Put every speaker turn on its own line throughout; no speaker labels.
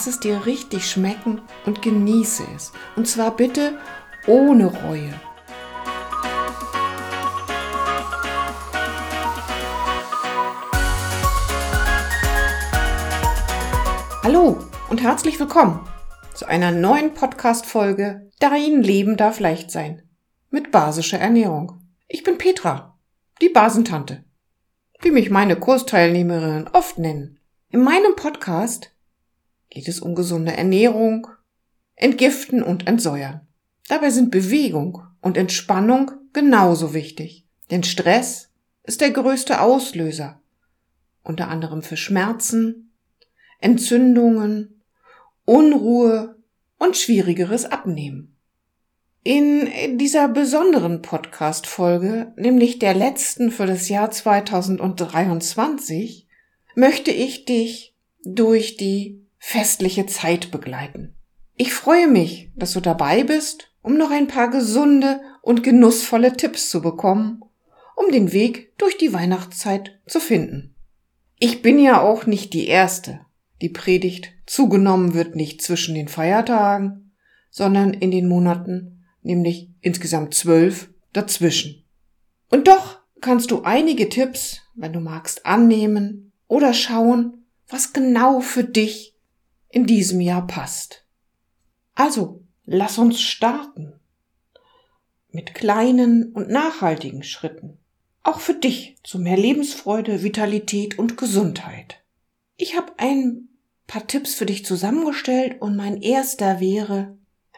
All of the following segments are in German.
lass es dir richtig schmecken und genieße es. Und zwar bitte ohne Reue. Hallo und herzlich willkommen zu einer neuen Podcast-Folge Dein Leben darf leicht sein mit basischer Ernährung. Ich bin Petra, die Basentante, wie mich meine Kursteilnehmerinnen oft nennen. In meinem Podcast geht es um gesunde Ernährung, Entgiften und Entsäuern. Dabei sind Bewegung und Entspannung genauso wichtig, denn Stress ist der größte Auslöser, unter anderem für Schmerzen, Entzündungen, Unruhe und schwierigeres Abnehmen. In dieser besonderen Podcast-Folge, nämlich der letzten für das Jahr 2023, möchte ich dich durch die festliche Zeit begleiten. Ich freue mich, dass du dabei bist, um noch ein paar gesunde und genussvolle Tipps zu bekommen, um den Weg durch die Weihnachtszeit zu finden. Ich bin ja auch nicht die Erste. Die Predigt zugenommen wird nicht zwischen den Feiertagen, sondern in den Monaten, nämlich insgesamt zwölf, dazwischen. Und doch kannst du einige Tipps, wenn du magst, annehmen oder schauen, was genau für dich in diesem Jahr passt. Also, lass uns starten. Mit kleinen und nachhaltigen Schritten. Auch für dich zu mehr Lebensfreude, Vitalität und Gesundheit. Ich habe ein paar Tipps für dich zusammengestellt und mein erster wäre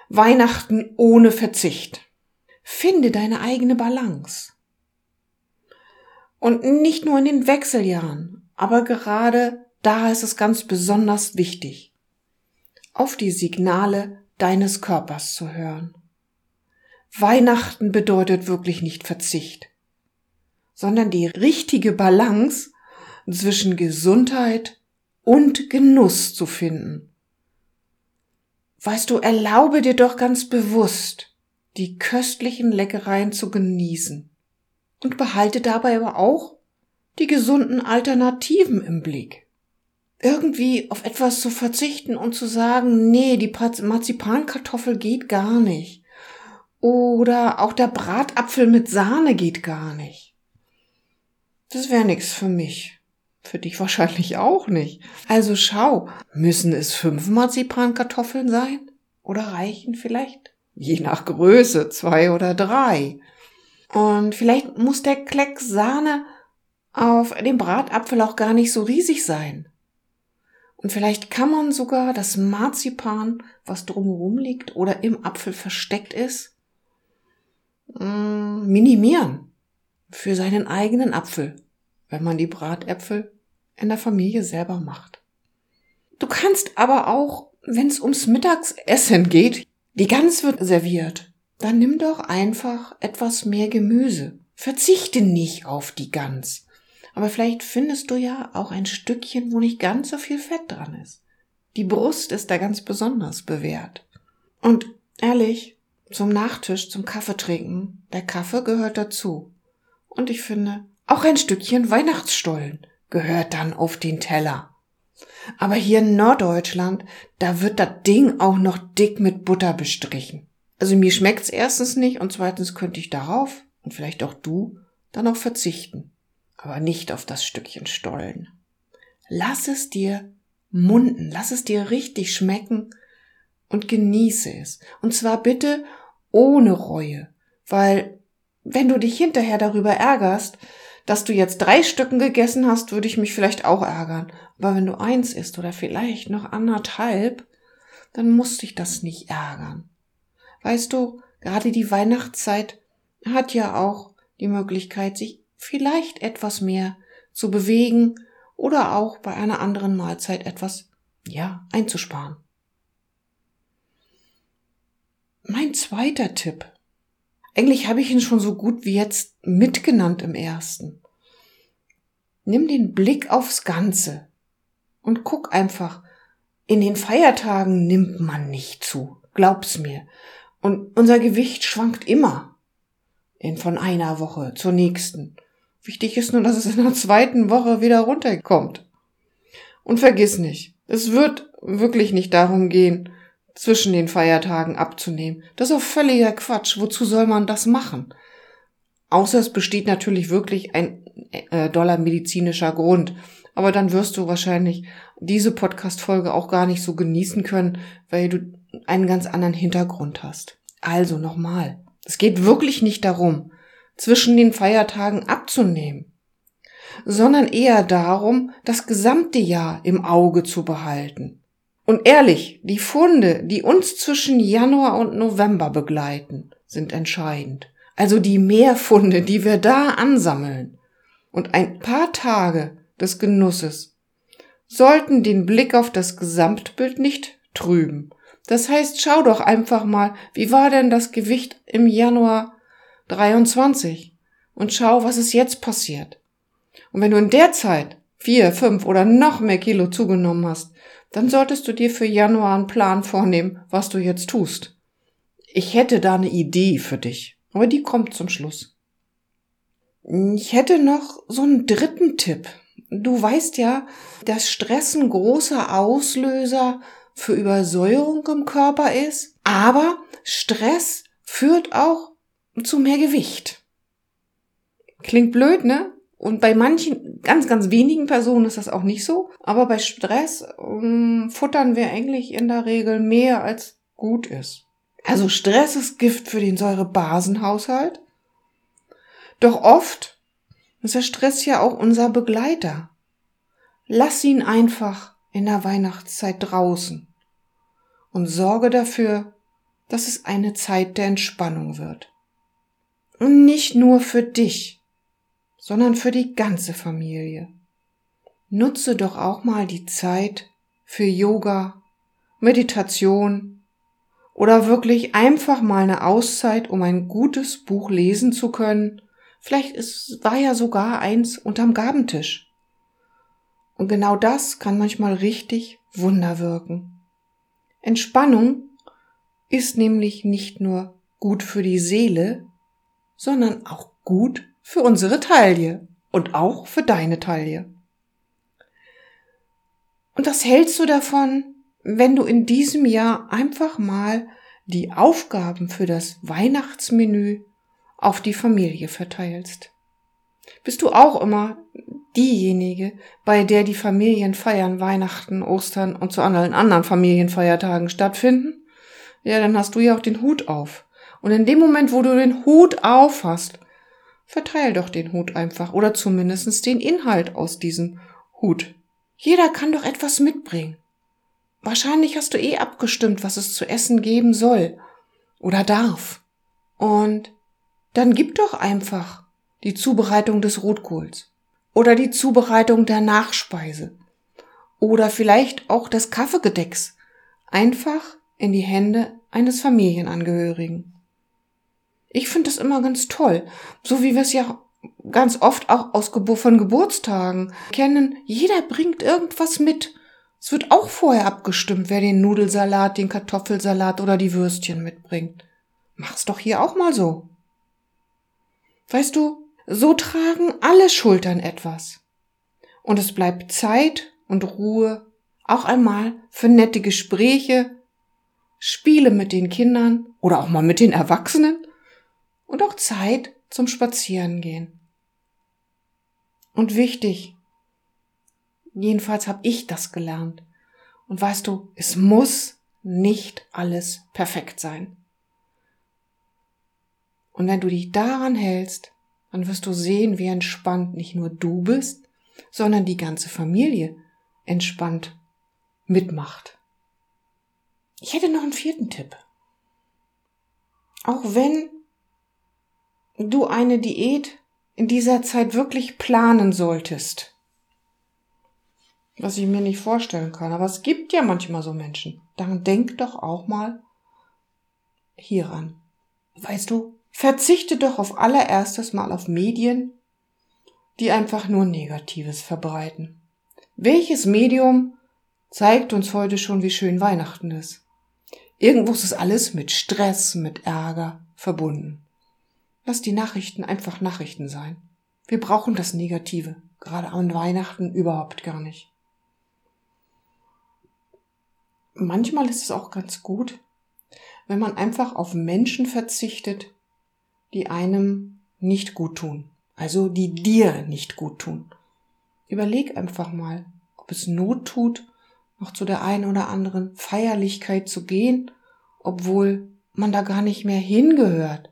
Weihnachten ohne Verzicht. Finde deine eigene Balance. Und nicht nur in den Wechseljahren, aber gerade da ist es ganz besonders wichtig auf die Signale deines Körpers zu hören. Weihnachten bedeutet wirklich nicht Verzicht, sondern die richtige Balance zwischen Gesundheit und Genuss zu finden. Weißt du, erlaube dir doch ganz bewusst, die köstlichen Leckereien zu genießen und behalte dabei aber auch die gesunden Alternativen im Blick irgendwie auf etwas zu verzichten und zu sagen, nee, die Marzipankartoffel geht gar nicht. Oder auch der Bratapfel mit Sahne geht gar nicht. Das wäre nix für mich. Für dich wahrscheinlich auch nicht. Also schau, müssen es fünf Marzipankartoffeln sein? Oder reichen vielleicht? Je nach Größe, zwei oder drei. Und vielleicht muss der Klecks Sahne auf dem Bratapfel auch gar nicht so riesig sein. Und vielleicht kann man sogar das Marzipan, was drumherum liegt oder im Apfel versteckt ist, mm, minimieren für seinen eigenen Apfel, wenn man die Bratäpfel in der Familie selber macht. Du kannst aber auch, wenn es ums Mittagsessen geht, die Gans wird serviert, dann nimm doch einfach etwas mehr Gemüse. Verzichte nicht auf die Gans. Aber vielleicht findest du ja auch ein Stückchen, wo nicht ganz so viel Fett dran ist. Die Brust ist da ganz besonders bewährt. Und ehrlich, zum Nachtisch, zum Kaffeetrinken, der Kaffee gehört dazu. Und ich finde, auch ein Stückchen Weihnachtsstollen gehört dann auf den Teller. Aber hier in Norddeutschland, da wird das Ding auch noch dick mit Butter bestrichen. Also mir schmeckt's erstens nicht und zweitens könnte ich darauf und vielleicht auch du dann auch verzichten aber nicht auf das Stückchen Stollen. Lass es dir munden, lass es dir richtig schmecken und genieße es. Und zwar bitte ohne Reue, weil wenn du dich hinterher darüber ärgerst, dass du jetzt drei Stücken gegessen hast, würde ich mich vielleicht auch ärgern. Aber wenn du eins isst oder vielleicht noch anderthalb, dann muss dich das nicht ärgern. Weißt du, gerade die Weihnachtszeit hat ja auch die Möglichkeit, sich vielleicht etwas mehr zu bewegen oder auch bei einer anderen Mahlzeit etwas, ja, einzusparen. Mein zweiter Tipp. Eigentlich habe ich ihn schon so gut wie jetzt mitgenannt im ersten. Nimm den Blick aufs Ganze und guck einfach. In den Feiertagen nimmt man nicht zu. Glaub's mir. Und unser Gewicht schwankt immer. In von einer Woche zur nächsten. Wichtig ist nur, dass es in der zweiten Woche wieder runterkommt. Und vergiss nicht, es wird wirklich nicht darum gehen, zwischen den Feiertagen abzunehmen. Das ist auch völliger Quatsch. Wozu soll man das machen? Außer es besteht natürlich wirklich ein äh, doller medizinischer Grund. Aber dann wirst du wahrscheinlich diese Podcast-Folge auch gar nicht so genießen können, weil du einen ganz anderen Hintergrund hast. Also nochmal. Es geht wirklich nicht darum, zwischen den Feiertagen abzunehmen, sondern eher darum, das gesamte Jahr im Auge zu behalten. Und ehrlich, die Funde, die uns zwischen Januar und November begleiten, sind entscheidend. Also die Mehrfunde, die wir da ansammeln. Und ein paar Tage des Genusses sollten den Blick auf das Gesamtbild nicht trüben. Das heißt, schau doch einfach mal, wie war denn das Gewicht im Januar 23 und schau, was ist jetzt passiert. Und wenn du in der Zeit vier, fünf oder noch mehr Kilo zugenommen hast, dann solltest du dir für Januar einen Plan vornehmen, was du jetzt tust. Ich hätte da eine Idee für dich, aber die kommt zum Schluss. Ich hätte noch so einen dritten Tipp. Du weißt ja, dass Stress ein großer Auslöser für Übersäuerung im Körper ist, aber Stress führt auch zu mehr Gewicht. Klingt blöd, ne? Und bei manchen, ganz, ganz wenigen Personen ist das auch nicht so. Aber bei Stress ähm, futtern wir eigentlich in der Regel mehr als gut ist. Also Stress ist Gift für den Säurebasenhaushalt. Doch oft ist der Stress ja auch unser Begleiter. Lass ihn einfach in der Weihnachtszeit draußen und sorge dafür, dass es eine Zeit der Entspannung wird. Und nicht nur für dich, sondern für die ganze Familie. Nutze doch auch mal die Zeit für Yoga, Meditation oder wirklich einfach mal eine Auszeit, um ein gutes Buch lesen zu können. Vielleicht ist, war ja sogar eins unterm Gabentisch. Und genau das kann manchmal richtig Wunder wirken. Entspannung ist nämlich nicht nur gut für die Seele, sondern auch gut für unsere Taille und auch für deine Taille. Und was hältst du davon, wenn du in diesem Jahr einfach mal die Aufgaben für das Weihnachtsmenü auf die Familie verteilst? Bist du auch immer diejenige, bei der die Familienfeiern Weihnachten, Ostern und zu allen anderen Familienfeiertagen stattfinden? Ja, dann hast du ja auch den Hut auf. Und in dem Moment, wo du den Hut auf hast, verteil doch den Hut einfach oder zumindest den Inhalt aus diesem Hut. Jeder kann doch etwas mitbringen. Wahrscheinlich hast du eh abgestimmt, was es zu essen geben soll oder darf. Und dann gib doch einfach die Zubereitung des Rotkohls oder die Zubereitung der Nachspeise oder vielleicht auch des Kaffeegedecks einfach in die Hände eines Familienangehörigen. Ich finde das immer ganz toll. So wie wir es ja ganz oft auch aus Gebur von Geburtstagen kennen. Jeder bringt irgendwas mit. Es wird auch vorher abgestimmt, wer den Nudelsalat, den Kartoffelsalat oder die Würstchen mitbringt. Mach's doch hier auch mal so. Weißt du, so tragen alle Schultern etwas. Und es bleibt Zeit und Ruhe auch einmal für nette Gespräche, Spiele mit den Kindern oder auch mal mit den Erwachsenen und auch Zeit zum Spazierengehen. Und wichtig, jedenfalls habe ich das gelernt. Und weißt du, es muss nicht alles perfekt sein. Und wenn du dich daran hältst, dann wirst du sehen, wie entspannt nicht nur du bist, sondern die ganze Familie entspannt mitmacht. Ich hätte noch einen vierten Tipp. Auch wenn du eine Diät in dieser Zeit wirklich planen solltest. Was ich mir nicht vorstellen kann. Aber es gibt ja manchmal so Menschen. Dann denk doch auch mal hieran. Weißt du, verzichte doch auf allererstes mal auf Medien, die einfach nur Negatives verbreiten. Welches Medium zeigt uns heute schon, wie schön Weihnachten ist? Irgendwo ist es alles mit Stress, mit Ärger verbunden. Lass die Nachrichten einfach Nachrichten sein. Wir brauchen das Negative, gerade an Weihnachten überhaupt gar nicht. manchmal ist es auch ganz gut, wenn man einfach auf Menschen verzichtet, die einem nicht gut tun. Also die dir nicht gut tun. Überleg einfach mal, ob es Not tut, noch zu der einen oder anderen Feierlichkeit zu gehen, obwohl man da gar nicht mehr hingehört.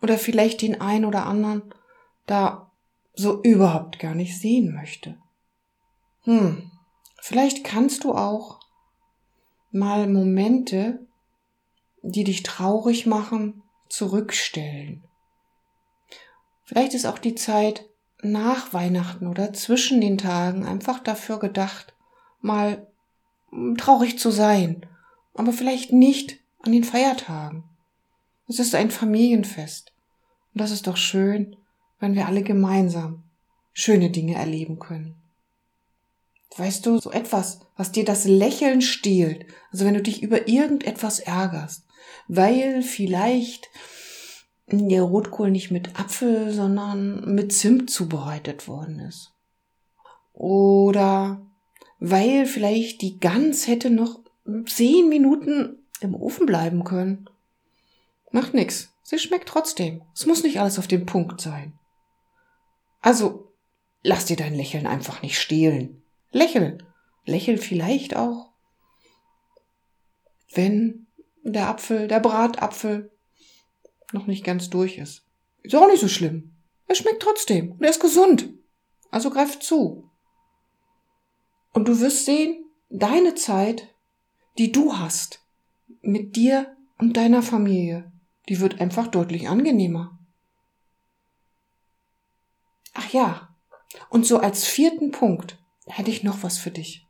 Oder vielleicht den einen oder anderen da so überhaupt gar nicht sehen möchte. Hm, vielleicht kannst du auch mal Momente, die dich traurig machen, zurückstellen. Vielleicht ist auch die Zeit nach Weihnachten oder zwischen den Tagen einfach dafür gedacht, mal traurig zu sein, aber vielleicht nicht an den Feiertagen. Es ist ein Familienfest. Und das ist doch schön, wenn wir alle gemeinsam schöne Dinge erleben können. Weißt du, so etwas, was dir das Lächeln stiehlt, also wenn du dich über irgendetwas ärgerst, weil vielleicht der Rotkohl nicht mit Apfel, sondern mit Zimt zubereitet worden ist. Oder weil vielleicht die Gans hätte noch zehn Minuten im Ofen bleiben können. Macht nix. Sie schmeckt trotzdem. Es muss nicht alles auf den Punkt sein. Also, lass dir dein Lächeln einfach nicht stehlen. Lächel. Lächel vielleicht auch, wenn der Apfel, der Bratapfel noch nicht ganz durch ist. Ist auch nicht so schlimm. Er schmeckt trotzdem und er ist gesund. Also greif zu. Und du wirst sehen, deine Zeit, die du hast, mit dir und deiner Familie, die wird einfach deutlich angenehmer. Ach ja, und so als vierten Punkt hätte ich noch was für dich.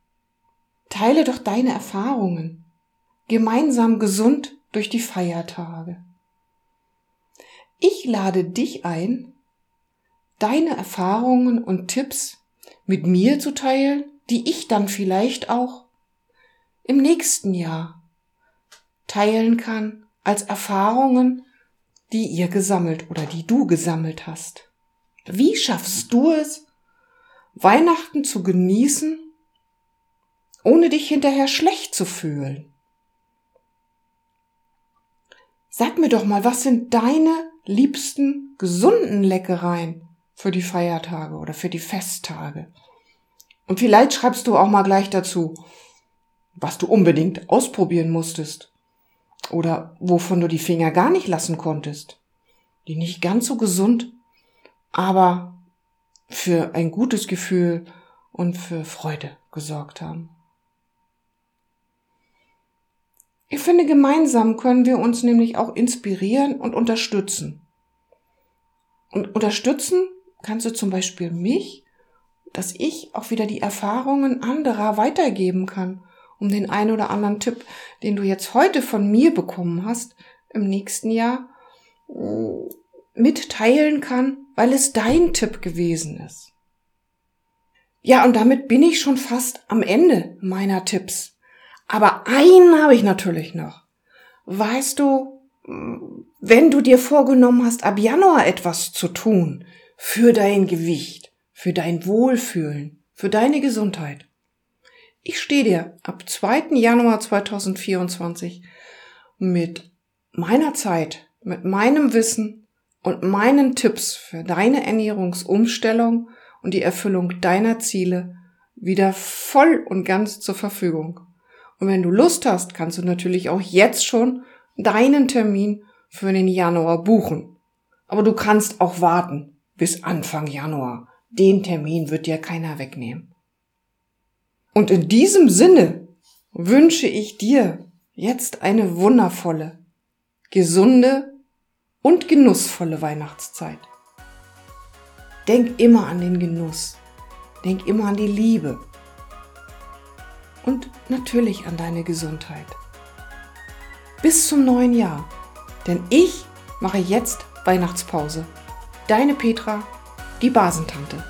Teile doch deine Erfahrungen. Gemeinsam gesund durch die Feiertage. Ich lade dich ein, deine Erfahrungen und Tipps mit mir zu teilen, die ich dann vielleicht auch im nächsten Jahr teilen kann als Erfahrungen, die ihr gesammelt oder die du gesammelt hast. Wie schaffst du es, Weihnachten zu genießen, ohne dich hinterher schlecht zu fühlen? Sag mir doch mal, was sind deine liebsten gesunden Leckereien für die Feiertage oder für die Festtage? Und vielleicht schreibst du auch mal gleich dazu, was du unbedingt ausprobieren musstest oder wovon du die Finger gar nicht lassen konntest, die nicht ganz so gesund, aber für ein gutes Gefühl und für Freude gesorgt haben. Ich finde, gemeinsam können wir uns nämlich auch inspirieren und unterstützen. Und unterstützen kannst du zum Beispiel mich, dass ich auch wieder die Erfahrungen anderer weitergeben kann, um den ein oder anderen Tipp, den du jetzt heute von mir bekommen hast, im nächsten Jahr mm, mitteilen kann, weil es dein Tipp gewesen ist. Ja, und damit bin ich schon fast am Ende meiner Tipps. Aber einen habe ich natürlich noch. Weißt du, wenn du dir vorgenommen hast, ab Januar etwas zu tun für dein Gewicht, für dein Wohlfühlen, für deine Gesundheit. Ich stehe dir ab 2. Januar 2024 mit meiner Zeit, mit meinem Wissen und meinen Tipps für deine Ernährungsumstellung und die Erfüllung deiner Ziele wieder voll und ganz zur Verfügung. Und wenn du Lust hast, kannst du natürlich auch jetzt schon deinen Termin für den Januar buchen. Aber du kannst auch warten bis Anfang Januar. Den Termin wird dir keiner wegnehmen. Und in diesem Sinne wünsche ich dir jetzt eine wundervolle, gesunde und genussvolle Weihnachtszeit. Denk immer an den Genuss. Denk immer an die Liebe und natürlich an deine Gesundheit. Bis zum neuen Jahr, denn ich mache jetzt Weihnachtspause. Deine Petra, die Basentante.